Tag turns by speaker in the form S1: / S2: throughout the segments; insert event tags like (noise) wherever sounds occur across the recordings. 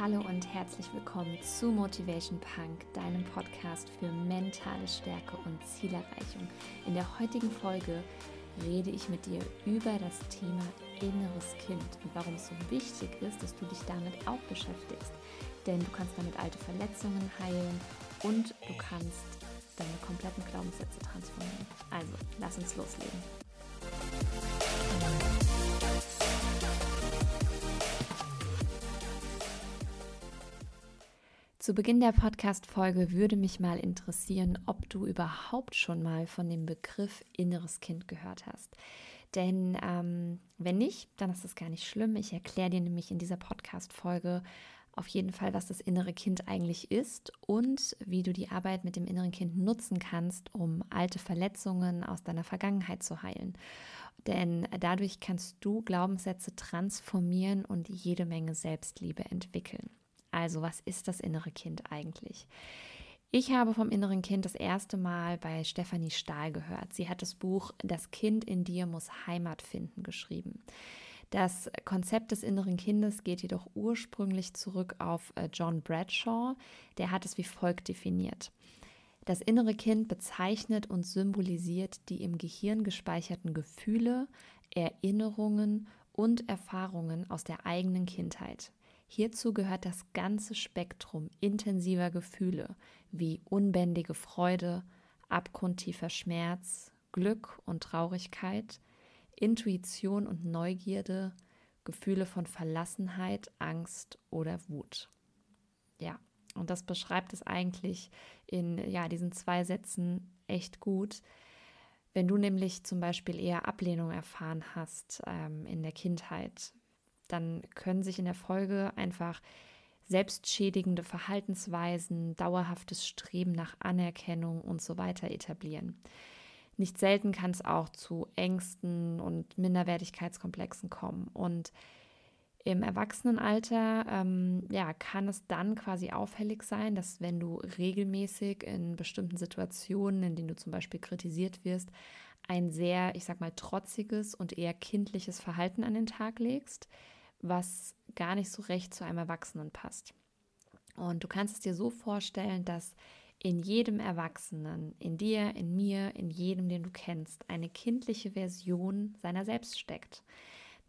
S1: Hallo und herzlich willkommen zu Motivation Punk, deinem Podcast für mentale Stärke und Zielerreichung. In der heutigen Folge rede ich mit dir über das Thema inneres Kind und warum es so wichtig ist, dass du dich damit auch beschäftigst. Denn du kannst damit alte Verletzungen heilen und du kannst deine kompletten Glaubenssätze transformieren. Also, lass uns loslegen. Zu Beginn der Podcast-Folge würde mich mal interessieren, ob du überhaupt schon mal von dem Begriff inneres Kind gehört hast. Denn ähm, wenn nicht, dann ist das gar nicht schlimm. Ich erkläre dir nämlich in dieser Podcast-Folge auf jeden Fall, was das innere Kind eigentlich ist und wie du die Arbeit mit dem inneren Kind nutzen kannst, um alte Verletzungen aus deiner Vergangenheit zu heilen. Denn dadurch kannst du Glaubenssätze transformieren und jede Menge Selbstliebe entwickeln. Also was ist das innere Kind eigentlich? Ich habe vom inneren Kind das erste Mal bei Stefanie Stahl gehört. Sie hat das Buch Das Kind in dir muss Heimat finden geschrieben. Das Konzept des inneren Kindes geht jedoch ursprünglich zurück auf äh, John Bradshaw. Der hat es wie folgt definiert. Das innere Kind bezeichnet und symbolisiert die im Gehirn gespeicherten Gefühle, Erinnerungen und Erfahrungen aus der eigenen Kindheit. Hierzu gehört das ganze Spektrum intensiver Gefühle wie unbändige Freude, abgrundtiefer Schmerz, Glück und Traurigkeit, Intuition und Neugierde, Gefühle von Verlassenheit, Angst oder Wut. Ja, und das beschreibt es eigentlich in ja, diesen zwei Sätzen echt gut. Wenn du nämlich zum Beispiel eher Ablehnung erfahren hast ähm, in der Kindheit, dann können sich in der Folge einfach selbstschädigende Verhaltensweisen, dauerhaftes Streben nach Anerkennung und so weiter etablieren. Nicht selten kann es auch zu Ängsten und Minderwertigkeitskomplexen kommen. Und im Erwachsenenalter ähm, ja, kann es dann quasi auffällig sein, dass wenn du regelmäßig in bestimmten Situationen, in denen du zum Beispiel kritisiert wirst, ein sehr, ich sag mal, trotziges und eher kindliches Verhalten an den Tag legst, was gar nicht so recht zu einem Erwachsenen passt. Und du kannst es dir so vorstellen, dass in jedem Erwachsenen, in dir, in mir, in jedem, den du kennst, eine kindliche Version seiner selbst steckt.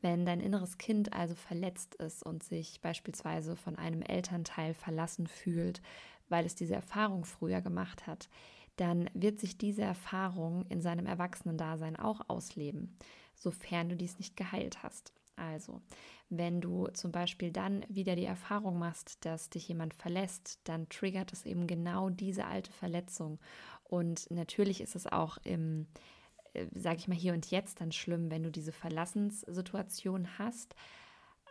S1: Wenn dein inneres Kind also verletzt ist und sich beispielsweise von einem Elternteil verlassen fühlt, weil es diese Erfahrung früher gemacht hat, dann wird sich diese Erfahrung in seinem Erwachsenendasein auch ausleben, sofern du dies nicht geheilt hast. Also, wenn du zum Beispiel dann wieder die Erfahrung machst, dass dich jemand verlässt, dann triggert es eben genau diese alte Verletzung. Und natürlich ist es auch im, äh, sage ich mal, hier und jetzt dann schlimm, wenn du diese Verlassenssituation hast.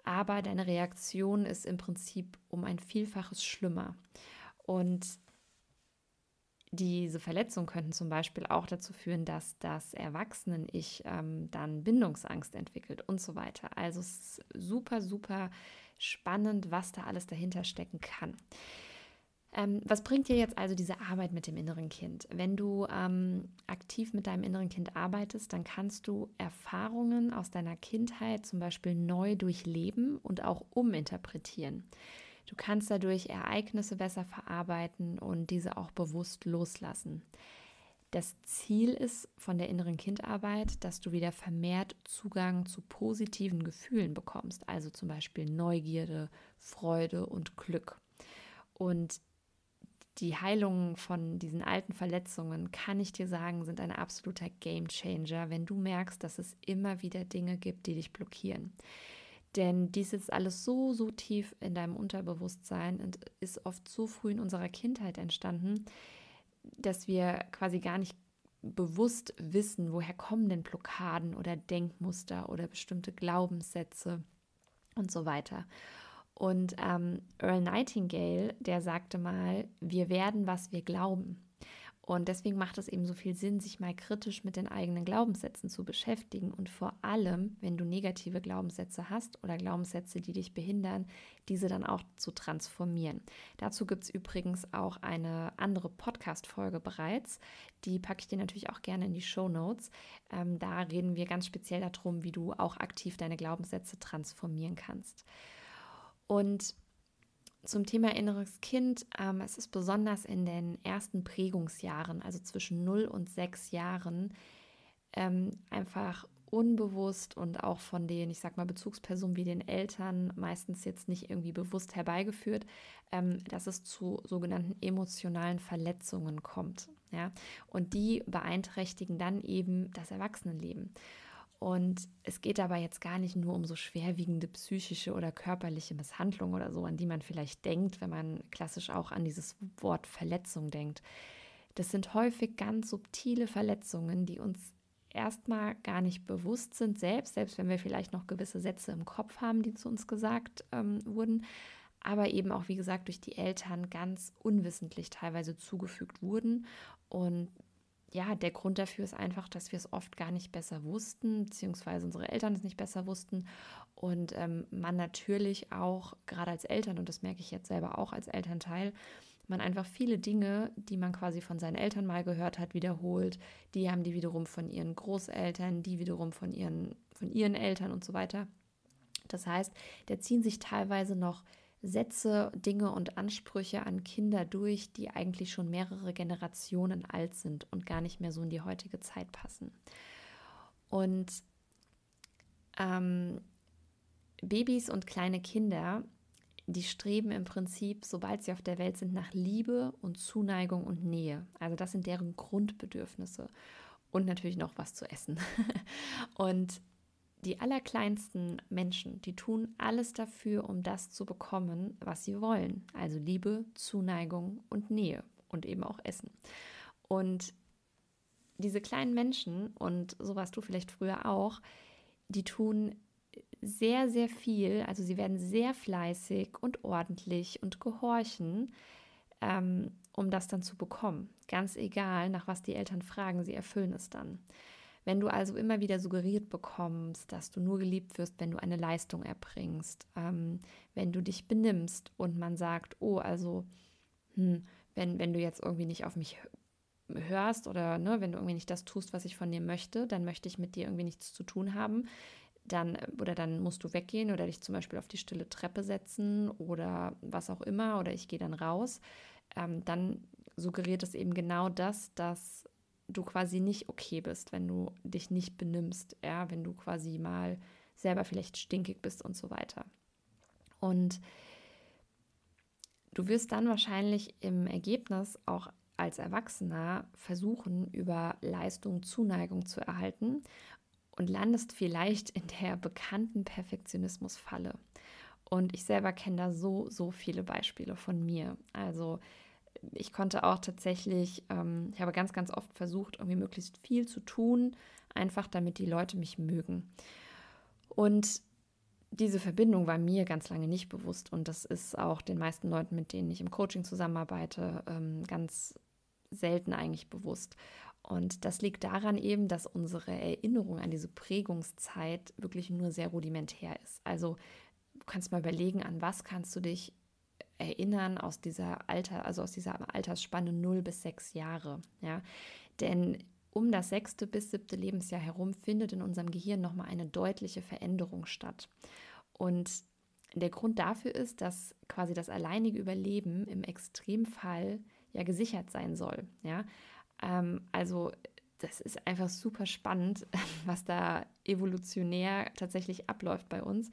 S1: Aber deine Reaktion ist im Prinzip um ein Vielfaches schlimmer. Und diese Verletzungen könnten zum Beispiel auch dazu führen, dass das Erwachsenen-Ich ähm, dann Bindungsangst entwickelt und so weiter. Also es ist super, super spannend, was da alles dahinter stecken kann. Ähm, was bringt dir jetzt also diese Arbeit mit dem inneren Kind? Wenn du ähm, aktiv mit deinem inneren Kind arbeitest, dann kannst du Erfahrungen aus deiner Kindheit zum Beispiel neu durchleben und auch uminterpretieren. Du kannst dadurch Ereignisse besser verarbeiten und diese auch bewusst loslassen. Das Ziel ist von der inneren Kindarbeit, dass du wieder vermehrt Zugang zu positiven Gefühlen bekommst, also zum Beispiel Neugierde, Freude und Glück. Und die Heilung von diesen alten Verletzungen, kann ich dir sagen, sind ein absoluter Game Changer, wenn du merkst, dass es immer wieder Dinge gibt, die dich blockieren. Denn dies ist alles so, so tief in deinem Unterbewusstsein und ist oft so früh in unserer Kindheit entstanden, dass wir quasi gar nicht bewusst wissen, woher kommen denn Blockaden oder Denkmuster oder bestimmte Glaubenssätze und so weiter. Und ähm, Earl Nightingale, der sagte mal, wir werden, was wir glauben. Und deswegen macht es eben so viel Sinn, sich mal kritisch mit den eigenen Glaubenssätzen zu beschäftigen und vor allem, wenn du negative Glaubenssätze hast oder Glaubenssätze, die dich behindern, diese dann auch zu transformieren. Dazu gibt es übrigens auch eine andere Podcast-Folge bereits. Die packe ich dir natürlich auch gerne in die Show Notes. Ähm, da reden wir ganz speziell darum, wie du auch aktiv deine Glaubenssätze transformieren kannst. Und zum Thema inneres Kind, ähm, es ist besonders in den ersten Prägungsjahren, also zwischen 0 und 6 Jahren, ähm, einfach unbewusst und auch von den, ich sag mal, Bezugspersonen wie den Eltern meistens jetzt nicht irgendwie bewusst herbeigeführt, ähm, dass es zu sogenannten emotionalen Verletzungen kommt. Ja? Und die beeinträchtigen dann eben das Erwachsenenleben. Und es geht dabei jetzt gar nicht nur um so schwerwiegende psychische oder körperliche Misshandlungen oder so, an die man vielleicht denkt, wenn man klassisch auch an dieses Wort Verletzung denkt. Das sind häufig ganz subtile Verletzungen, die uns erstmal gar nicht bewusst sind, selbst, selbst wenn wir vielleicht noch gewisse Sätze im Kopf haben, die zu uns gesagt ähm, wurden, aber eben auch, wie gesagt, durch die Eltern ganz unwissentlich teilweise zugefügt wurden. Und ja, der Grund dafür ist einfach, dass wir es oft gar nicht besser wussten, beziehungsweise unsere Eltern es nicht besser wussten. Und ähm, man natürlich auch, gerade als Eltern, und das merke ich jetzt selber auch als Elternteil, man einfach viele Dinge, die man quasi von seinen Eltern mal gehört hat, wiederholt. Die haben die wiederum von ihren Großeltern, die wiederum von ihren, von ihren Eltern und so weiter. Das heißt, da ziehen sich teilweise noch Sätze, Dinge und Ansprüche an Kinder durch, die eigentlich schon mehrere Generationen alt sind und gar nicht mehr so in die heutige Zeit passen. Und ähm, Babys und kleine Kinder die streben im Prinzip, sobald sie auf der Welt sind, nach Liebe und Zuneigung und Nähe. Also das sind deren Grundbedürfnisse. Und natürlich noch was zu essen. (laughs) und die allerkleinsten Menschen, die tun alles dafür, um das zu bekommen, was sie wollen. Also Liebe, Zuneigung und Nähe und eben auch Essen. Und diese kleinen Menschen, und so warst du vielleicht früher auch, die tun sehr, sehr viel, also sie werden sehr fleißig und ordentlich und gehorchen, ähm, um das dann zu bekommen. Ganz egal, nach was die Eltern fragen, sie erfüllen es dann. Wenn du also immer wieder suggeriert bekommst, dass du nur geliebt wirst, wenn du eine Leistung erbringst, ähm, wenn du dich benimmst und man sagt, oh, also, hm, wenn, wenn du jetzt irgendwie nicht auf mich hörst oder ne, wenn du irgendwie nicht das tust, was ich von dir möchte, dann möchte ich mit dir irgendwie nichts zu tun haben dann oder dann musst du weggehen oder dich zum Beispiel auf die stille Treppe setzen oder was auch immer oder ich gehe dann raus, ähm, dann suggeriert es eben genau das, dass du quasi nicht okay bist, wenn du dich nicht benimmst, ja, wenn du quasi mal selber vielleicht stinkig bist und so weiter. Und du wirst dann wahrscheinlich im Ergebnis auch als Erwachsener versuchen, über Leistung Zuneigung zu erhalten und landest vielleicht in der bekannten Perfektionismusfalle. Und ich selber kenne da so, so viele Beispiele von mir. Also ich konnte auch tatsächlich, ähm, ich habe ganz, ganz oft versucht, irgendwie möglichst viel zu tun, einfach damit die Leute mich mögen. Und diese Verbindung war mir ganz lange nicht bewusst und das ist auch den meisten Leuten, mit denen ich im Coaching zusammenarbeite, ähm, ganz selten eigentlich bewusst. Und das liegt daran eben, dass unsere Erinnerung an diese Prägungszeit wirklich nur sehr rudimentär ist. Also du kannst mal überlegen, an was kannst du dich erinnern aus dieser Alter, also aus dieser Altersspanne 0 bis 6 Jahre. Ja? Denn um das sechste bis siebte Lebensjahr herum findet in unserem Gehirn nochmal eine deutliche Veränderung statt. Und der Grund dafür ist, dass quasi das alleinige Überleben im Extremfall ja gesichert sein soll. Ja? Ähm, also das ist einfach super spannend, (laughs) was da evolutionär tatsächlich abläuft bei uns.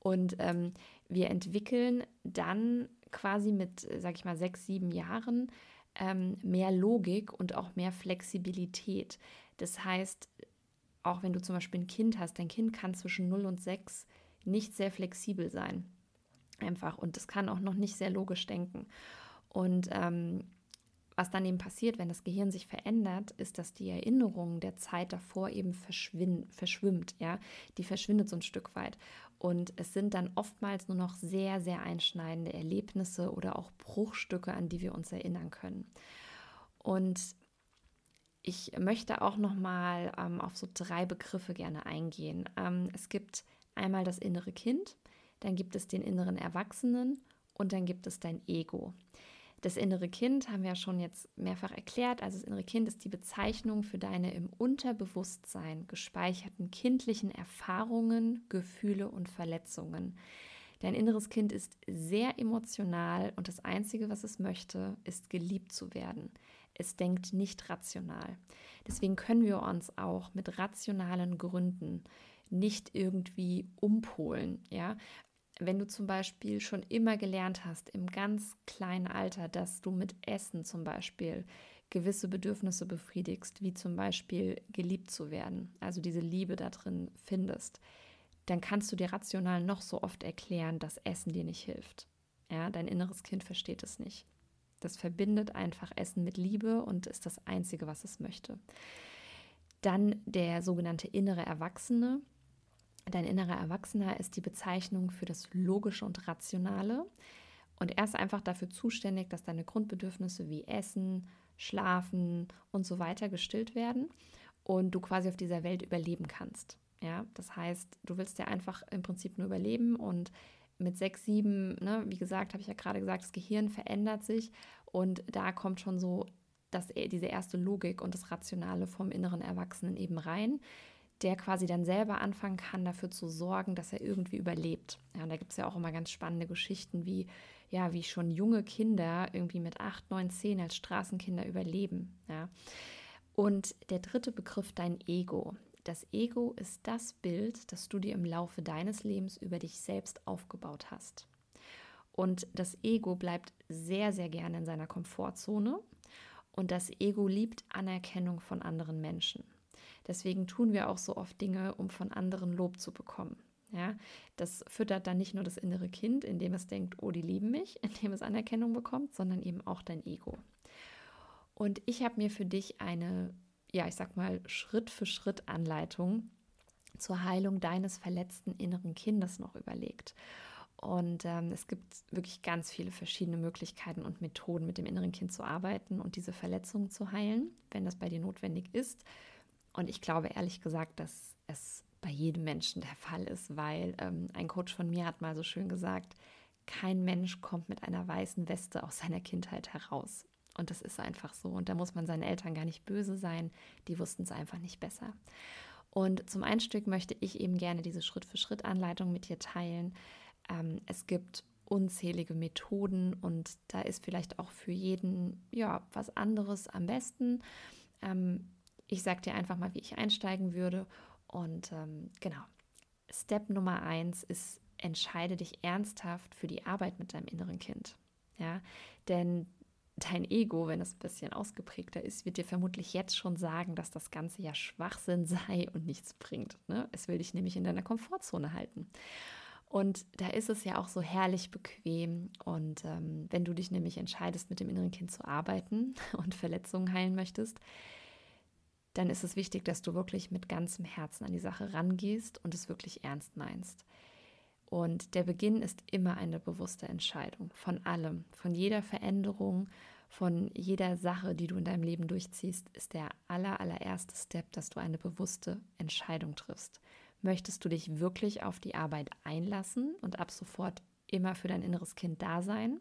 S1: Und ähm, wir entwickeln dann quasi mit, sag ich mal, sechs, sieben Jahren ähm, mehr Logik und auch mehr Flexibilität. Das heißt, auch wenn du zum Beispiel ein Kind hast, dein Kind kann zwischen 0 und 6 nicht sehr flexibel sein. Einfach. Und das kann auch noch nicht sehr logisch denken. Und ähm, was dann eben passiert, wenn das Gehirn sich verändert, ist, dass die Erinnerung der Zeit davor eben verschwimmt, ja, die verschwindet so ein Stück weit. Und es sind dann oftmals nur noch sehr, sehr einschneidende Erlebnisse oder auch Bruchstücke, an die wir uns erinnern können. Und ich möchte auch noch mal ähm, auf so drei Begriffe gerne eingehen. Ähm, es gibt einmal das innere Kind, dann gibt es den inneren Erwachsenen und dann gibt es dein Ego. Das innere Kind haben wir ja schon jetzt mehrfach erklärt. Also das innere Kind ist die Bezeichnung für deine im Unterbewusstsein gespeicherten kindlichen Erfahrungen, Gefühle und Verletzungen. Dein inneres Kind ist sehr emotional und das Einzige, was es möchte, ist geliebt zu werden. Es denkt nicht rational. Deswegen können wir uns auch mit rationalen Gründen nicht irgendwie umpolen. Ja? Wenn du zum Beispiel schon immer gelernt hast, im ganz kleinen Alter, dass du mit Essen zum Beispiel gewisse Bedürfnisse befriedigst, wie zum Beispiel geliebt zu werden, also diese Liebe da drin findest, dann kannst du dir rational noch so oft erklären, dass Essen dir nicht hilft. Ja, dein inneres Kind versteht es nicht. Das verbindet einfach Essen mit Liebe und ist das Einzige, was es möchte. Dann der sogenannte innere Erwachsene. Dein innerer Erwachsener ist die Bezeichnung für das Logische und Rationale. Und er ist einfach dafür zuständig, dass deine Grundbedürfnisse wie Essen, Schlafen und so weiter gestillt werden und du quasi auf dieser Welt überleben kannst. Ja, das heißt, du willst ja einfach im Prinzip nur überleben und mit sechs, sieben, ne, wie gesagt, habe ich ja gerade gesagt, das Gehirn verändert sich und da kommt schon so das, diese erste Logik und das Rationale vom inneren Erwachsenen eben rein, der quasi dann selber anfangen kann, dafür zu sorgen, dass er irgendwie überlebt. Ja, und da gibt es ja auch immer ganz spannende Geschichten, wie, ja, wie schon junge Kinder irgendwie mit acht, neun, zehn als Straßenkinder überleben. Ja. Und der dritte Begriff, dein Ego. Das Ego ist das Bild, das du dir im Laufe deines Lebens über dich selbst aufgebaut hast. Und das Ego bleibt sehr, sehr gerne in seiner Komfortzone. Und das Ego liebt Anerkennung von anderen Menschen. Deswegen tun wir auch so oft Dinge, um von anderen Lob zu bekommen. Ja, das füttert dann nicht nur das innere Kind, indem es denkt, oh, die lieben mich, (laughs) indem es Anerkennung bekommt, sondern eben auch dein Ego. Und ich habe mir für dich eine ja, ich sag mal, Schritt für Schritt Anleitung zur Heilung deines verletzten inneren Kindes noch überlegt. Und ähm, es gibt wirklich ganz viele verschiedene Möglichkeiten und Methoden, mit dem inneren Kind zu arbeiten und diese Verletzungen zu heilen, wenn das bei dir notwendig ist. Und ich glaube ehrlich gesagt, dass es bei jedem Menschen der Fall ist, weil ähm, ein Coach von mir hat mal so schön gesagt, kein Mensch kommt mit einer weißen Weste aus seiner Kindheit heraus. Und das ist einfach so. Und da muss man seinen Eltern gar nicht böse sein. Die wussten es einfach nicht besser. Und zum Einstieg möchte ich eben gerne diese Schritt-für-Schritt-Anleitung mit dir teilen. Ähm, es gibt unzählige Methoden und da ist vielleicht auch für jeden ja was anderes am besten. Ähm, ich sage dir einfach mal, wie ich einsteigen würde. Und ähm, genau, Step Nummer eins ist, entscheide dich ernsthaft für die Arbeit mit deinem inneren Kind. Ja, denn dein Ego, wenn es ein bisschen ausgeprägter ist, wird dir vermutlich jetzt schon sagen, dass das Ganze ja Schwachsinn (laughs) sei und nichts bringt. Ne? Es will dich nämlich in deiner Komfortzone halten. Und da ist es ja auch so herrlich bequem. Und ähm, wenn du dich nämlich entscheidest, mit dem inneren Kind zu arbeiten (laughs) und Verletzungen heilen möchtest, dann ist es wichtig, dass du wirklich mit ganzem Herzen an die Sache rangehst und es wirklich ernst meinst. Und der Beginn ist immer eine bewusste Entscheidung von allem, von jeder Veränderung, von jeder Sache, die du in deinem Leben durchziehst, ist der aller, allererste Step, dass du eine bewusste Entscheidung triffst. Möchtest du dich wirklich auf die Arbeit einlassen und ab sofort immer für dein inneres Kind da sein?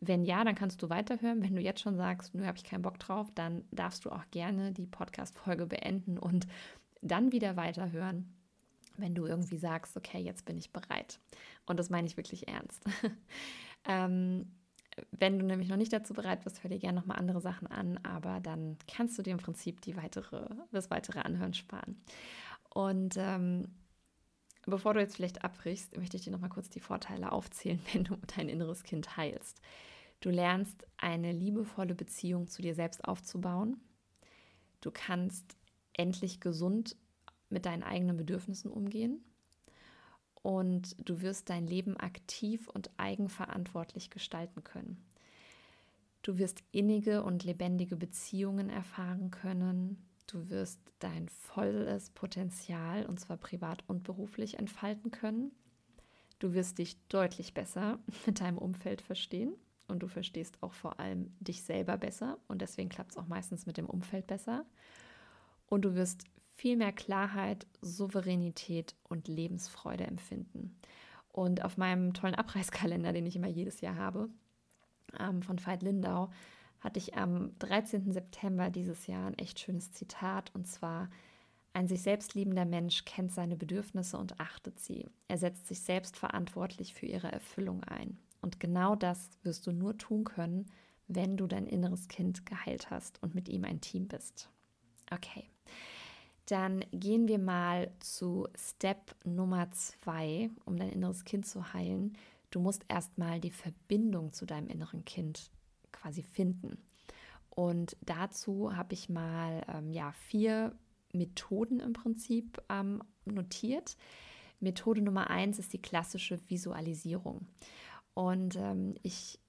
S1: Wenn ja, dann kannst du weiterhören. Wenn du jetzt schon sagst, nur habe ich keinen Bock drauf, dann darfst du auch gerne die Podcast-Folge beenden und dann wieder weiterhören wenn du irgendwie sagst, okay, jetzt bin ich bereit. Und das meine ich wirklich ernst. (laughs) ähm, wenn du nämlich noch nicht dazu bereit bist, hör dir gerne nochmal andere Sachen an, aber dann kannst du dir im Prinzip die weitere, das weitere Anhören sparen. Und ähm, bevor du jetzt vielleicht abbrichst, möchte ich dir nochmal kurz die Vorteile aufzählen, (laughs) wenn du dein inneres Kind heilst. Du lernst eine liebevolle Beziehung zu dir selbst aufzubauen. Du kannst endlich gesund mit deinen eigenen Bedürfnissen umgehen und du wirst dein Leben aktiv und eigenverantwortlich gestalten können. Du wirst innige und lebendige Beziehungen erfahren können. Du wirst dein volles Potenzial, und zwar privat und beruflich, entfalten können. Du wirst dich deutlich besser (laughs) mit deinem Umfeld verstehen und du verstehst auch vor allem dich selber besser und deswegen klappt es auch meistens mit dem Umfeld besser. Und du wirst viel mehr Klarheit, Souveränität und Lebensfreude empfinden. Und auf meinem tollen Abreißkalender, den ich immer jedes Jahr habe, ähm, von Veit Lindau, hatte ich am 13. September dieses Jahr ein echt schönes Zitat und zwar: Ein sich selbst liebender Mensch kennt seine Bedürfnisse und achtet sie. Er setzt sich selbst verantwortlich für ihre Erfüllung ein. Und genau das wirst du nur tun können, wenn du dein inneres Kind geheilt hast und mit ihm ein Team bist. Okay, dann gehen wir mal zu Step Nummer zwei, um dein inneres Kind zu heilen. Du musst erstmal die Verbindung zu deinem inneren Kind quasi finden. Und dazu habe ich mal ähm, ja, vier Methoden im Prinzip ähm, notiert. Methode Nummer eins ist die klassische Visualisierung. Und ähm, ich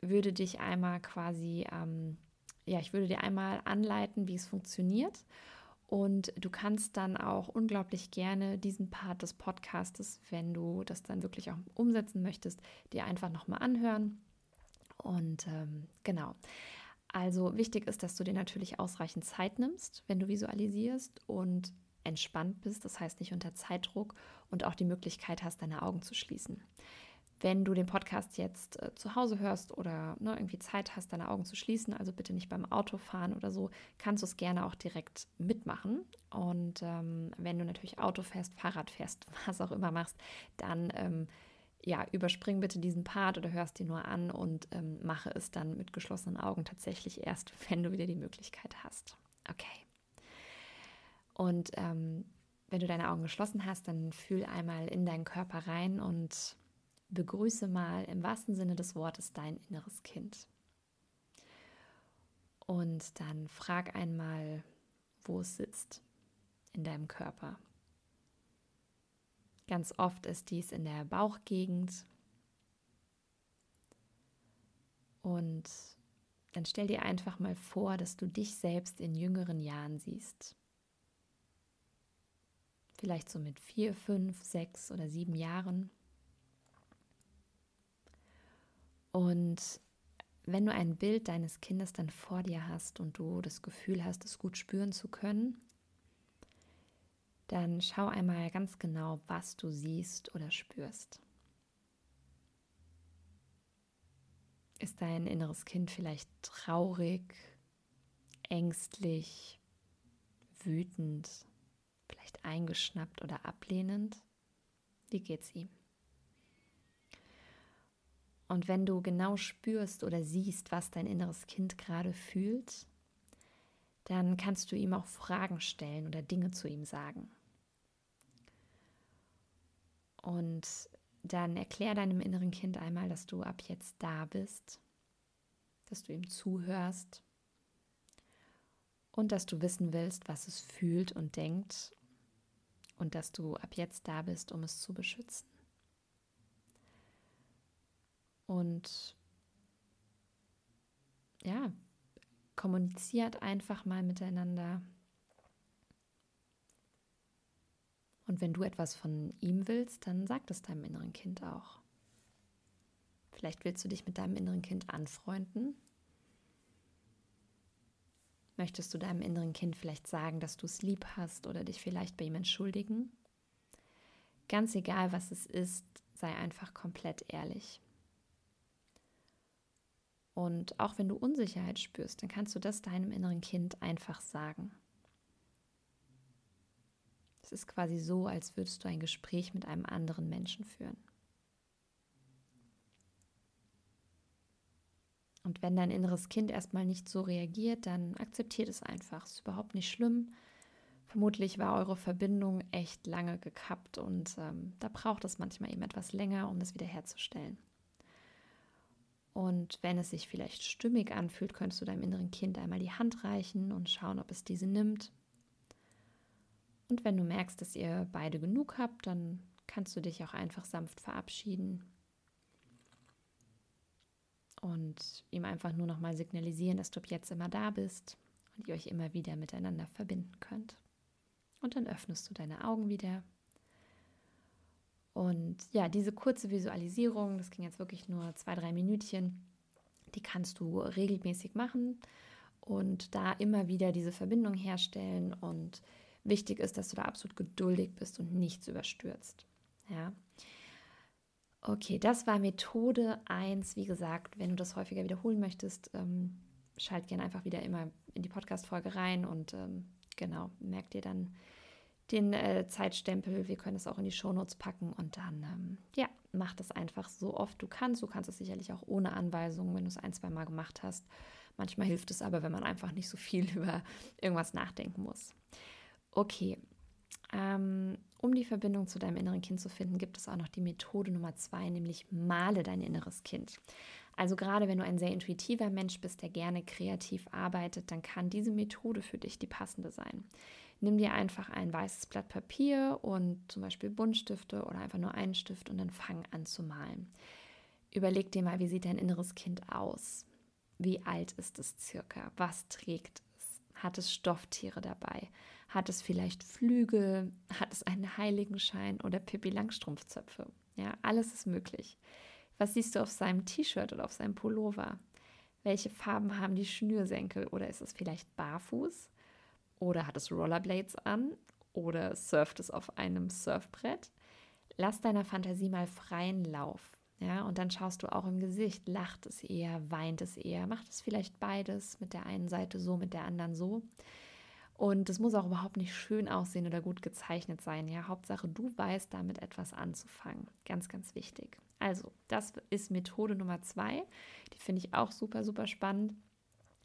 S1: würde dich einmal quasi, ähm, ja, ich würde dir einmal anleiten, wie es funktioniert. Und du kannst dann auch unglaublich gerne diesen Part des Podcastes, wenn du das dann wirklich auch umsetzen möchtest, dir einfach nochmal anhören. Und ähm, genau. Also wichtig ist, dass du dir natürlich ausreichend Zeit nimmst, wenn du visualisierst und entspannt bist, das heißt nicht unter Zeitdruck und auch die Möglichkeit hast, deine Augen zu schließen. Wenn du den Podcast jetzt äh, zu Hause hörst oder ne, irgendwie Zeit hast, deine Augen zu schließen, also bitte nicht beim Autofahren oder so, kannst du es gerne auch direkt mitmachen. Und ähm, wenn du natürlich Auto fährst, Fahrrad fährst, (laughs) was auch immer machst, dann ähm, ja, überspring bitte diesen Part oder hörst dir nur an und ähm, mache es dann mit geschlossenen Augen tatsächlich erst, (laughs) wenn du wieder die Möglichkeit hast. Okay. Und ähm, wenn du deine Augen geschlossen hast, dann fühl einmal in deinen Körper rein und begrüße mal im wahrsten Sinne des Wortes dein inneres Kind. Und dann frag einmal, wo es sitzt in deinem Körper. Ganz oft ist dies in der Bauchgegend. Und dann stell dir einfach mal vor, dass du dich selbst in jüngeren Jahren siehst. Vielleicht so mit vier, fünf, sechs oder sieben Jahren. Und wenn du ein Bild deines Kindes dann vor dir hast und du das Gefühl hast, es gut spüren zu können, dann schau einmal ganz genau, was du siehst oder spürst. Ist dein inneres Kind vielleicht traurig, ängstlich, wütend, vielleicht eingeschnappt oder ablehnend? Wie geht's ihm? Und wenn du genau spürst oder siehst, was dein inneres Kind gerade fühlt, dann kannst du ihm auch Fragen stellen oder Dinge zu ihm sagen. Und dann erklär deinem inneren Kind einmal, dass du ab jetzt da bist, dass du ihm zuhörst und dass du wissen willst, was es fühlt und denkt und dass du ab jetzt da bist, um es zu beschützen. Und ja, kommuniziert einfach mal miteinander, Und wenn du etwas von ihm willst, dann sag das deinem inneren Kind auch. Vielleicht willst du dich mit deinem inneren Kind anfreunden. Möchtest du deinem inneren Kind vielleicht sagen, dass du es lieb hast oder dich vielleicht bei ihm entschuldigen? Ganz egal, was es ist, sei einfach komplett ehrlich. Und auch wenn du Unsicherheit spürst, dann kannst du das deinem inneren Kind einfach sagen. Es ist quasi so, als würdest du ein Gespräch mit einem anderen Menschen führen. Und wenn dein inneres Kind erstmal nicht so reagiert, dann akzeptiert es einfach. Ist überhaupt nicht schlimm. Vermutlich war eure Verbindung echt lange gekappt und ähm, da braucht es manchmal eben etwas länger, um das wiederherzustellen. Und wenn es sich vielleicht stimmig anfühlt, könntest du deinem inneren Kind einmal die Hand reichen und schauen, ob es diese nimmt und wenn du merkst, dass ihr beide genug habt, dann kannst du dich auch einfach sanft verabschieden und ihm einfach nur noch mal signalisieren, dass du ab jetzt immer da bist und ihr euch immer wieder miteinander verbinden könnt. Und dann öffnest du deine Augen wieder. Und ja, diese kurze Visualisierung, das ging jetzt wirklich nur zwei, drei Minütchen, die kannst du regelmäßig machen und da immer wieder diese Verbindung herstellen und Wichtig ist, dass du da absolut geduldig bist und nichts überstürzt. Ja. Okay, das war Methode 1. Wie gesagt, wenn du das häufiger wiederholen möchtest, ähm, schalt gerne einfach wieder immer in die Podcast-Folge rein und ähm, genau, merkt ihr dann den äh, Zeitstempel. Wir können es auch in die Shownotes packen und dann, ähm, ja, mach das einfach so oft du kannst. Du kannst es sicherlich auch ohne Anweisungen, wenn du es ein, zwei Mal gemacht hast. Manchmal hilft es aber, wenn man einfach nicht so viel (laughs) über irgendwas nachdenken muss. Okay, ähm, um die Verbindung zu deinem inneren Kind zu finden, gibt es auch noch die Methode Nummer zwei, nämlich male dein inneres Kind. Also gerade wenn du ein sehr intuitiver Mensch bist, der gerne kreativ arbeitet, dann kann diese Methode für dich die passende sein. Nimm dir einfach ein weißes Blatt Papier und zum Beispiel Buntstifte oder einfach nur einen Stift und dann fang an zu malen. Überleg dir mal, wie sieht dein inneres Kind aus? Wie alt ist es circa? Was trägt es? Hat es Stofftiere dabei? Hat es vielleicht Flügel? Hat es einen Heiligenschein oder Pippi Langstrumpfzöpfe? Ja, alles ist möglich. Was siehst du auf seinem T-Shirt oder auf seinem Pullover? Welche Farben haben die Schnürsenkel oder ist es vielleicht barfuß? Oder hat es Rollerblades an? Oder surft es auf einem Surfbrett? Lass deiner Fantasie mal freien Lauf. Ja, und dann schaust du auch im Gesicht, lacht es eher, weint es eher, macht es vielleicht beides, mit der einen Seite so, mit der anderen so. Und es muss auch überhaupt nicht schön aussehen oder gut gezeichnet sein. Ja, Hauptsache, du weißt damit etwas anzufangen. Ganz, ganz wichtig. Also, das ist Methode Nummer zwei. Die finde ich auch super, super spannend.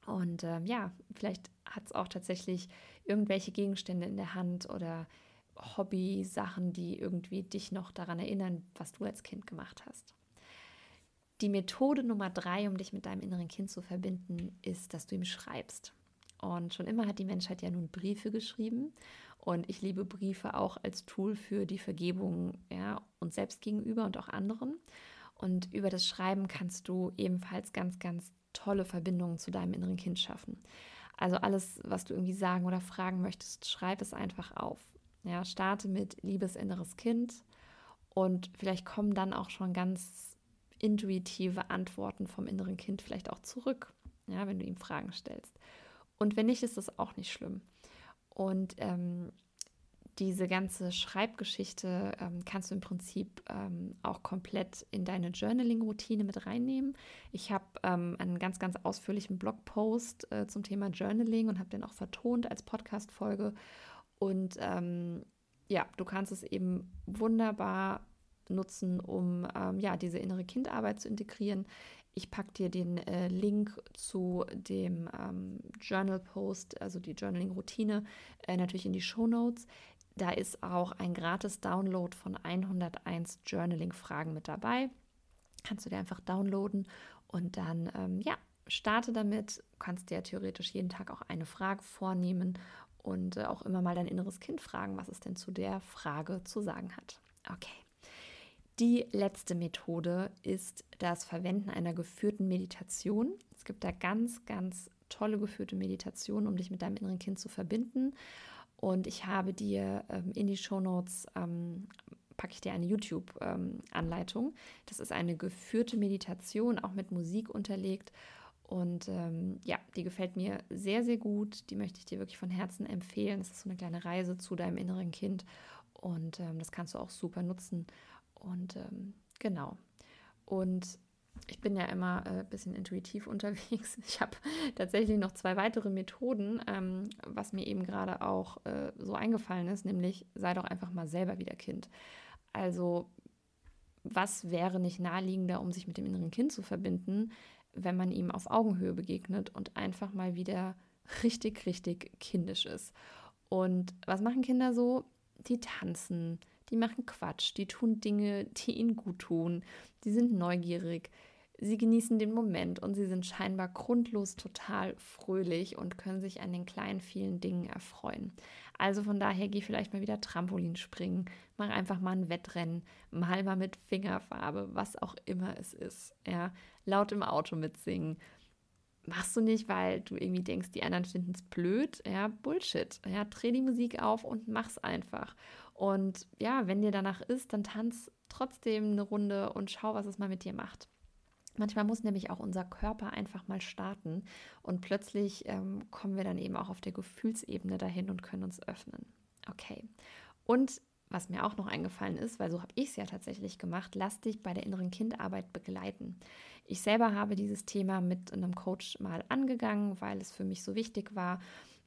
S1: Und ähm, ja, vielleicht hat es auch tatsächlich irgendwelche Gegenstände in der Hand oder Hobby-Sachen, die irgendwie dich noch daran erinnern, was du als Kind gemacht hast. Die Methode Nummer drei, um dich mit deinem inneren Kind zu verbinden, ist, dass du ihm schreibst. Und schon immer hat die Menschheit ja nun Briefe geschrieben. Und ich liebe Briefe auch als Tool für die Vergebung ja, uns selbst gegenüber und auch anderen. Und über das Schreiben kannst du ebenfalls ganz, ganz tolle Verbindungen zu deinem inneren Kind schaffen. Also alles, was du irgendwie sagen oder fragen möchtest, schreib es einfach auf. Ja, starte mit liebes inneres Kind und vielleicht kommen dann auch schon ganz intuitive Antworten vom inneren Kind vielleicht auch zurück, ja, wenn du ihm Fragen stellst. Und wenn nicht, ist das auch nicht schlimm. Und ähm, diese ganze Schreibgeschichte ähm, kannst du im Prinzip ähm, auch komplett in deine Journaling-Routine mit reinnehmen. Ich habe ähm, einen ganz, ganz ausführlichen Blogpost äh, zum Thema Journaling und habe den auch vertont als Podcast-Folge. Und ähm, ja, du kannst es eben wunderbar nutzen, um ähm, ja, diese innere Kindarbeit zu integrieren. Ich packe dir den äh, Link zu dem ähm, Journal Post, also die Journaling-Routine, äh, natürlich in die Show Notes. Da ist auch ein gratis Download von 101 Journaling-Fragen mit dabei. Kannst du dir einfach downloaden und dann, ähm, ja, starte damit. Du kannst dir theoretisch jeden Tag auch eine Frage vornehmen und äh, auch immer mal dein inneres Kind fragen, was es denn zu der Frage zu sagen hat. Okay. Die letzte Methode ist das Verwenden einer geführten Meditation. Es gibt da ganz, ganz tolle geführte Meditationen, um dich mit deinem inneren Kind zu verbinden. Und ich habe dir ähm, in die Shownotes ähm, packe ich dir eine YouTube-Anleitung. Ähm, das ist eine geführte Meditation, auch mit Musik unterlegt. Und ähm, ja, die gefällt mir sehr, sehr gut. Die möchte ich dir wirklich von Herzen empfehlen. Es ist so eine kleine Reise zu deinem inneren Kind. Und ähm, das kannst du auch super nutzen, und ähm, genau. Und ich bin ja immer ein äh, bisschen intuitiv unterwegs. Ich habe tatsächlich noch zwei weitere Methoden, ähm, was mir eben gerade auch äh, so eingefallen ist, nämlich sei doch einfach mal selber wieder Kind. Also was wäre nicht naheliegender, um sich mit dem inneren Kind zu verbinden, wenn man ihm auf Augenhöhe begegnet und einfach mal wieder richtig, richtig kindisch ist. Und was machen Kinder so? Die tanzen, die machen Quatsch, die tun Dinge, die ihnen gut tun, die sind neugierig, sie genießen den Moment und sie sind scheinbar grundlos total fröhlich und können sich an den kleinen, vielen Dingen erfreuen. Also von daher geh vielleicht mal wieder Trampolin springen, mach einfach mal ein Wettrennen, mal mal mit Fingerfarbe, was auch immer es ist. Ja, laut im Auto mitsingen. Machst du nicht, weil du irgendwie denkst, die anderen finden es blöd. Ja, Bullshit. Ja, dreh die Musik auf und mach's einfach. Und ja, wenn dir danach ist, dann tanz trotzdem eine Runde und schau, was es mal mit dir macht. Manchmal muss nämlich auch unser Körper einfach mal starten und plötzlich ähm, kommen wir dann eben auch auf der Gefühlsebene dahin und können uns öffnen. Okay. Und was mir auch noch eingefallen ist, weil so habe ich es ja tatsächlich gemacht, lass dich bei der inneren Kindarbeit begleiten. Ich selber habe dieses Thema mit einem Coach mal angegangen, weil es für mich so wichtig war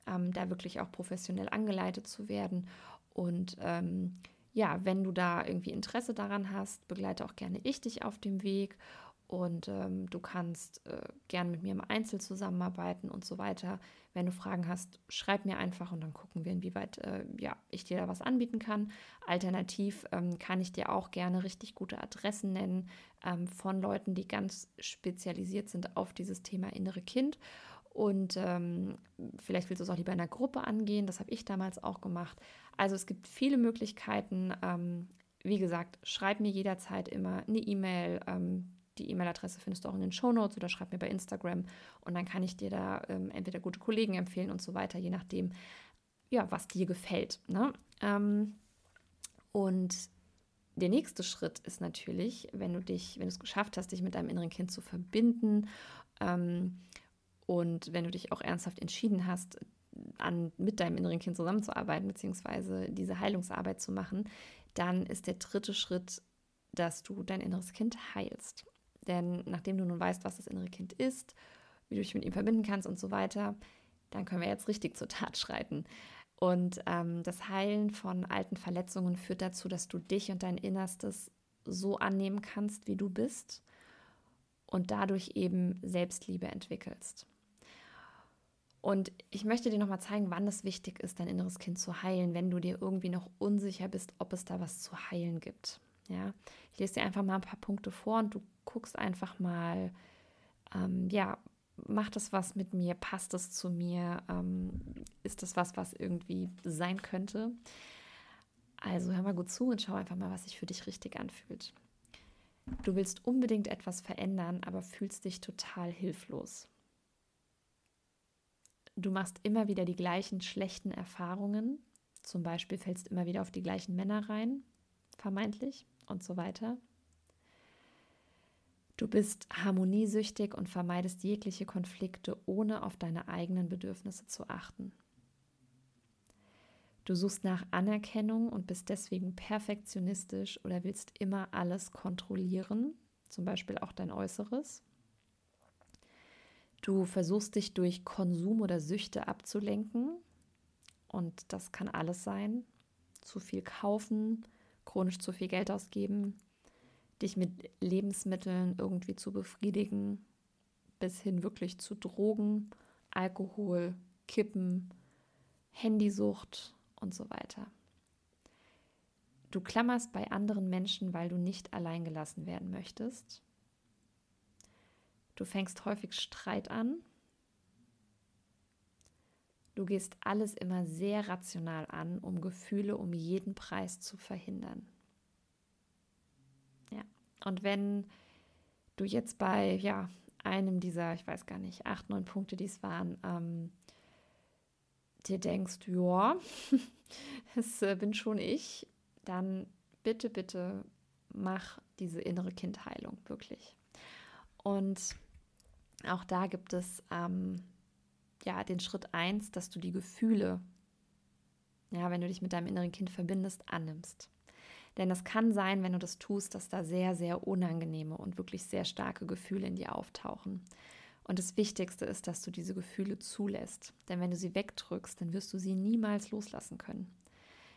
S1: ähm, da wirklich auch professionell angeleitet zu werden. Und ähm, ja, wenn du da irgendwie Interesse daran hast, begleite auch gerne ich dich auf dem Weg. Und ähm, du kannst äh, gern mit mir im Einzel zusammenarbeiten und so weiter. Wenn du Fragen hast, schreib mir einfach und dann gucken wir, inwieweit äh, ja, ich dir da was anbieten kann. Alternativ ähm, kann ich dir auch gerne richtig gute Adressen nennen ähm, von Leuten, die ganz spezialisiert sind auf dieses Thema innere Kind. Und ähm, vielleicht willst du es auch lieber in einer Gruppe angehen. Das habe ich damals auch gemacht. Also es gibt viele Möglichkeiten. Ähm, wie gesagt, schreib mir jederzeit immer eine E-Mail. Ähm, die E-Mail-Adresse findest du auch in den Show Notes oder schreib mir bei Instagram. Und dann kann ich dir da ähm, entweder gute Kollegen empfehlen und so weiter, je nachdem, ja, was dir gefällt. Ne? Ähm, und der nächste Schritt ist natürlich, wenn du dich, wenn du es geschafft hast, dich mit deinem inneren Kind zu verbinden ähm, und wenn du dich auch ernsthaft entschieden hast, an, mit deinem inneren Kind zusammenzuarbeiten, beziehungsweise diese Heilungsarbeit zu machen, dann ist der dritte Schritt, dass du dein inneres Kind heilst. Denn nachdem du nun weißt, was das innere Kind ist, wie du dich mit ihm verbinden kannst und so weiter, dann können wir jetzt richtig zur Tat schreiten. Und ähm, das Heilen von alten Verletzungen führt dazu, dass du dich und dein Innerstes so annehmen kannst, wie du bist und dadurch eben Selbstliebe entwickelst. Und ich möchte dir nochmal zeigen, wann es wichtig ist, dein inneres Kind zu heilen, wenn du dir irgendwie noch unsicher bist, ob es da was zu heilen gibt. Ja, ich lese dir einfach mal ein paar Punkte vor und du guckst einfach mal, ähm, ja, macht das was mit mir? Passt das zu mir? Ähm, ist das was, was irgendwie sein könnte? Also hör mal gut zu und schau einfach mal, was sich für dich richtig anfühlt. Du willst unbedingt etwas verändern, aber fühlst dich total hilflos du machst immer wieder die gleichen schlechten Erfahrungen. Zum Beispiel fällst immer wieder auf die gleichen Männer rein, vermeintlich und so weiter. Du bist harmoniesüchtig und vermeidest jegliche Konflikte, ohne auf deine eigenen Bedürfnisse zu achten. Du suchst nach Anerkennung und bist deswegen perfektionistisch oder willst immer alles kontrollieren, zum Beispiel auch dein Äußeres. Du versuchst dich durch Konsum oder Süchte abzulenken. Und das kann alles sein. Zu viel kaufen, chronisch zu viel Geld ausgeben, dich mit Lebensmitteln irgendwie zu befriedigen, bis hin wirklich zu Drogen, Alkohol, Kippen, Handysucht und so weiter. Du klammerst bei anderen Menschen, weil du nicht allein gelassen werden möchtest. Du fängst häufig Streit an. Du gehst alles immer sehr rational an, um Gefühle um jeden Preis zu verhindern. Ja, und wenn du jetzt bei ja, einem dieser, ich weiß gar nicht, acht, neun Punkte, die es waren, ähm, dir denkst, ja, (laughs) das äh, bin schon ich, dann bitte, bitte mach diese innere Kindheilung wirklich. Und auch da gibt es ähm, ja den Schritt 1, dass du die Gefühle, ja, wenn du dich mit deinem inneren Kind verbindest, annimmst. Denn es kann sein, wenn du das tust, dass da sehr, sehr unangenehme und wirklich sehr starke Gefühle in dir auftauchen. Und das Wichtigste ist, dass du diese Gefühle zulässt. Denn wenn du sie wegdrückst, dann wirst du sie niemals loslassen können.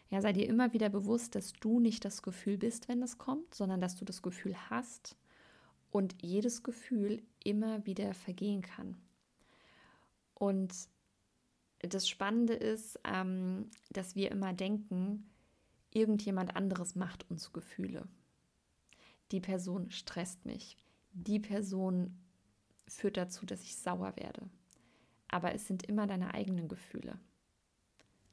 S1: Ja, sei dir immer wieder bewusst, dass du nicht das Gefühl bist, wenn es kommt, sondern dass du das Gefühl hast und jedes Gefühl immer wieder vergehen kann. Und das Spannende ist, ähm, dass wir immer denken, irgendjemand anderes macht uns Gefühle. Die Person stresst mich. Die Person führt dazu, dass ich sauer werde. Aber es sind immer deine eigenen Gefühle.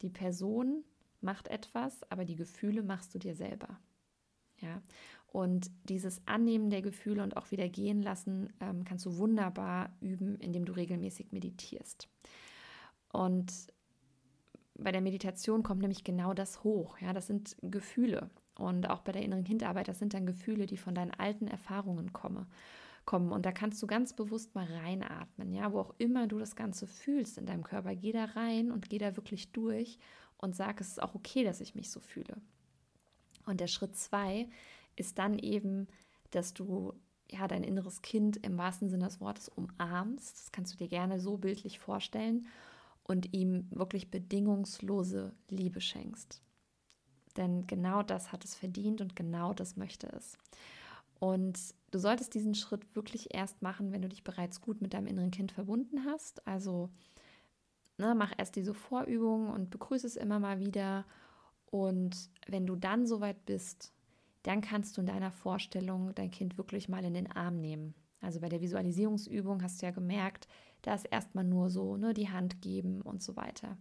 S1: Die Person macht etwas, aber die Gefühle machst du dir selber. Ja, und dieses Annehmen der Gefühle und auch wieder gehen lassen ähm, kannst du wunderbar üben, indem du regelmäßig meditierst. Und bei der Meditation kommt nämlich genau das hoch. Ja, das sind Gefühle. Und auch bei der inneren Kindarbeit, das sind dann Gefühle, die von deinen alten Erfahrungen komme, kommen. Und da kannst du ganz bewusst mal reinatmen. Ja, wo auch immer du das Ganze fühlst in deinem Körper, geh da rein und geh da wirklich durch und sag, es ist auch okay, dass ich mich so fühle. Und der Schritt zwei ist dann eben, dass du ja dein inneres Kind im wahrsten Sinne des Wortes umarmst. Das kannst du dir gerne so bildlich vorstellen. und ihm wirklich bedingungslose Liebe schenkst. Denn genau das hat es verdient und genau das möchte es. Und du solltest diesen Schritt wirklich erst machen, wenn du dich bereits gut mit deinem inneren Kind verbunden hast. Also ne, mach erst diese Vorübung und begrüße es immer mal wieder. Und wenn du dann soweit bist, dann kannst du in deiner Vorstellung dein Kind wirklich mal in den Arm nehmen. Also bei der Visualisierungsübung hast du ja gemerkt, da ist erstmal nur so, ne, die Hand geben und so weiter.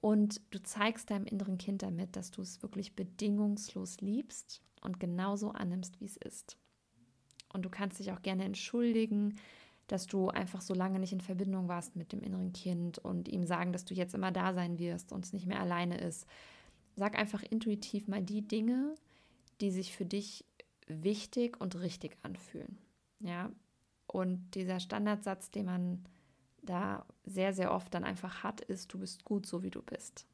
S1: Und du zeigst deinem inneren Kind damit, dass du es wirklich bedingungslos liebst und genauso annimmst, wie es ist. Und du kannst dich auch gerne entschuldigen, dass du einfach so lange nicht in Verbindung warst mit dem inneren Kind und ihm sagen, dass du jetzt immer da sein wirst und es nicht mehr alleine ist. Sag einfach intuitiv mal die Dinge, die sich für dich wichtig und richtig anfühlen. Ja, und dieser Standardsatz, den man da sehr, sehr oft dann einfach hat, ist, du bist gut so, wie du bist.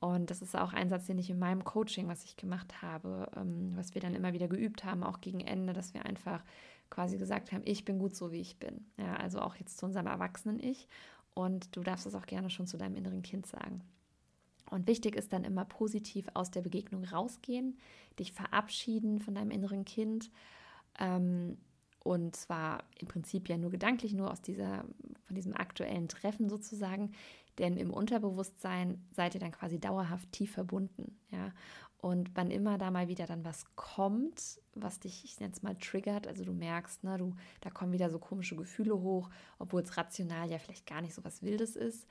S1: Und das ist auch ein Satz, den ich in meinem Coaching, was ich gemacht habe, ähm, was wir dann immer wieder geübt haben, auch gegen Ende, dass wir einfach quasi gesagt haben, ich bin gut so, wie ich bin. Ja, also auch jetzt zu unserem Erwachsenen-Ich. Und du darfst es auch gerne schon zu deinem inneren Kind sagen. Und wichtig ist dann immer positiv aus der Begegnung rausgehen, dich verabschieden von deinem inneren Kind. Ähm, und zwar im Prinzip ja nur gedanklich, nur aus dieser, von diesem aktuellen Treffen sozusagen. Denn im Unterbewusstsein seid ihr dann quasi dauerhaft tief verbunden. Ja? Und wann immer da mal wieder dann was kommt, was dich, ich nenne es mal, triggert, also du merkst, ne, du, da kommen wieder so komische Gefühle hoch, obwohl es rational ja vielleicht gar nicht so was Wildes ist,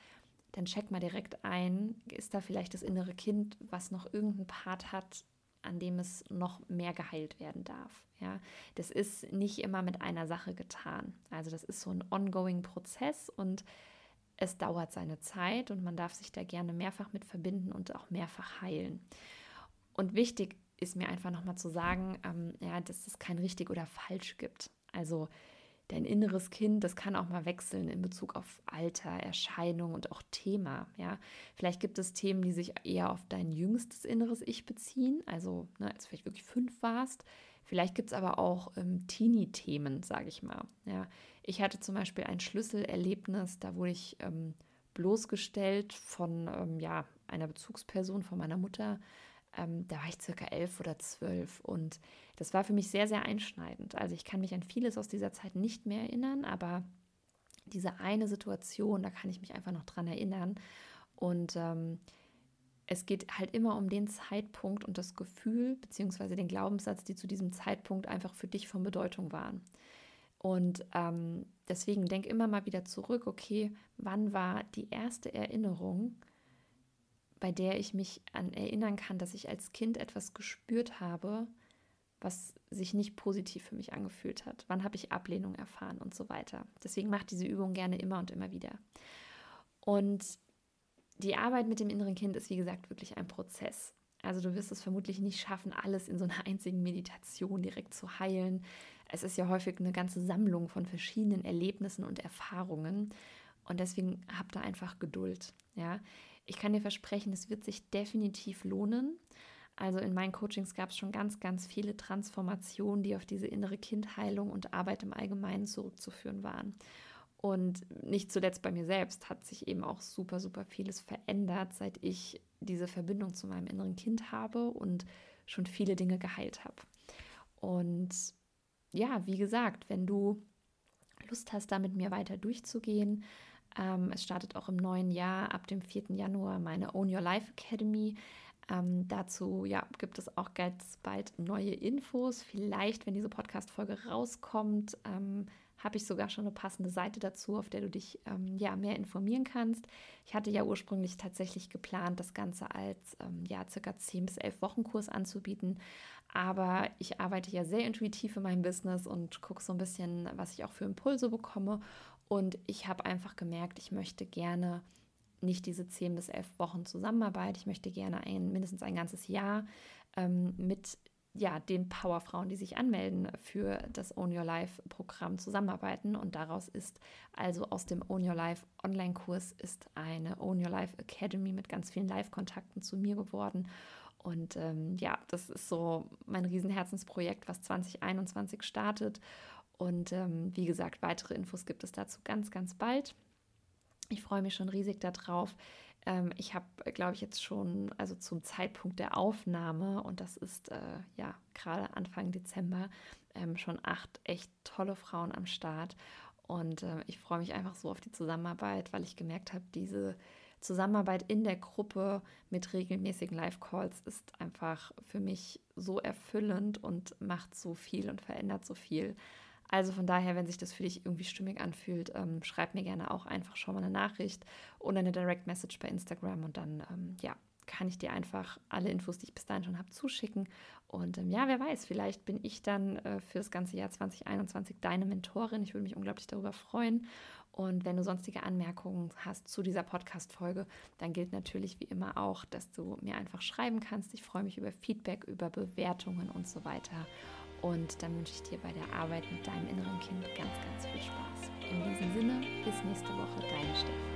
S1: dann check mal direkt ein, ist da vielleicht das innere Kind, was noch irgendeinen Part hat, an dem es noch mehr geheilt werden darf. Ja, das ist nicht immer mit einer Sache getan. Also das ist so ein ongoing Prozess und es dauert seine Zeit und man darf sich da gerne mehrfach mit verbinden und auch mehrfach heilen. Und wichtig ist mir einfach nochmal zu sagen, ähm, ja, dass es kein richtig oder falsch gibt. Also dein inneres Kind, das kann auch mal wechseln in Bezug auf Alter, Erscheinung und auch Thema. Ja, vielleicht gibt es Themen, die sich eher auf dein jüngstes inneres Ich beziehen, also ne, als du vielleicht wirklich fünf warst. Vielleicht gibt es aber auch ähm, Teenie-Themen, sage ich mal. Ja, ich hatte zum Beispiel ein Schlüsselerlebnis, da wurde ich ähm, bloßgestellt von ähm, ja, einer Bezugsperson, von meiner Mutter, ähm, da war ich circa elf oder zwölf und das war für mich sehr, sehr einschneidend. Also ich kann mich an vieles aus dieser Zeit nicht mehr erinnern, aber diese eine Situation, da kann ich mich einfach noch dran erinnern. Und ähm, es geht halt immer um den Zeitpunkt und das Gefühl beziehungsweise den Glaubenssatz, die zu diesem Zeitpunkt einfach für dich von Bedeutung waren. Und ähm, deswegen denk immer mal wieder zurück, okay, wann war die erste Erinnerung, bei der ich mich an erinnern kann, dass ich als Kind etwas gespürt habe, was sich nicht positiv für mich angefühlt hat. Wann habe ich Ablehnung erfahren und so weiter. Deswegen mache diese Übung gerne immer und immer wieder. Und die Arbeit mit dem inneren Kind ist, wie gesagt, wirklich ein Prozess. Also du wirst es vermutlich nicht schaffen, alles in so einer (laughs) einzigen Meditation direkt zu heilen. Es ist ja häufig eine ganze Sammlung von verschiedenen Erlebnissen und Erfahrungen. Und deswegen hab da einfach Geduld. Ja, ich kann dir versprechen, es wird sich definitiv lohnen. Also in meinen Coachings gab es schon ganz, ganz viele Transformationen, die auf diese innere Kindheilung und Arbeit im Allgemeinen zurückzuführen waren. Und nicht zuletzt bei mir selbst hat sich eben auch super, super vieles verändert, seit ich diese Verbindung zu meinem inneren Kind habe und schon viele Dinge geheilt habe. Und ja, wie gesagt, wenn du Lust hast, da mit mir weiter durchzugehen, ähm, es startet auch im neuen Jahr ab dem 4. Januar meine Own Your Life Academy. Ähm, dazu ja, gibt es auch ganz bald neue Infos. Vielleicht, wenn diese Podcast-Folge rauskommt, ähm, habe ich sogar schon eine passende Seite dazu, auf der du dich ähm, ja, mehr informieren kannst. Ich hatte ja ursprünglich tatsächlich geplant, das Ganze als ähm, ja, circa 10 bis 11 Wochen Kurs anzubieten. Aber ich arbeite ja sehr intuitiv in meinem Business und gucke so ein bisschen, was ich auch für Impulse bekomme. Und ich habe einfach gemerkt, ich möchte gerne nicht diese zehn bis elf Wochen Zusammenarbeit. Ich möchte gerne ein, mindestens ein ganzes Jahr ähm, mit ja, den Powerfrauen, die sich anmelden für das Own Your Life Programm zusammenarbeiten. Und daraus ist also aus dem Own Your Life Online-Kurs ist eine Own Your Life Academy mit ganz vielen Live-Kontakten zu mir geworden. Und ähm, ja, das ist so mein Riesenherzensprojekt, was 2021 startet. Und ähm, wie gesagt, weitere Infos gibt es dazu ganz, ganz bald. Ich freue mich schon riesig darauf. Ähm, ich habe, glaube ich, jetzt schon, also zum Zeitpunkt der Aufnahme, und das ist äh, ja gerade Anfang Dezember, ähm, schon acht echt tolle Frauen am Start. Und äh, ich freue mich einfach so auf die Zusammenarbeit, weil ich gemerkt habe, diese Zusammenarbeit in der Gruppe mit regelmäßigen Live-Calls ist einfach für mich so erfüllend und macht so viel und verändert so viel. Also von daher, wenn sich das für dich irgendwie stimmig anfühlt, ähm, schreib mir gerne auch einfach schon mal eine Nachricht oder eine Direct Message bei Instagram und dann, ähm, ja, kann ich dir einfach alle Infos, die ich bis dahin schon habe, zuschicken. Und ähm, ja, wer weiß, vielleicht bin ich dann äh, für das ganze Jahr 2021 deine Mentorin. Ich würde mich unglaublich darüber freuen. Und wenn du sonstige Anmerkungen hast zu dieser Podcast-Folge, dann gilt natürlich wie immer auch, dass du mir einfach schreiben kannst. Ich freue mich über Feedback, über Bewertungen und so weiter. Und dann wünsche ich dir bei der Arbeit mit deinem inneren Kind ganz, ganz viel Spaß. In diesem Sinne, bis nächste Woche, deine Steffi.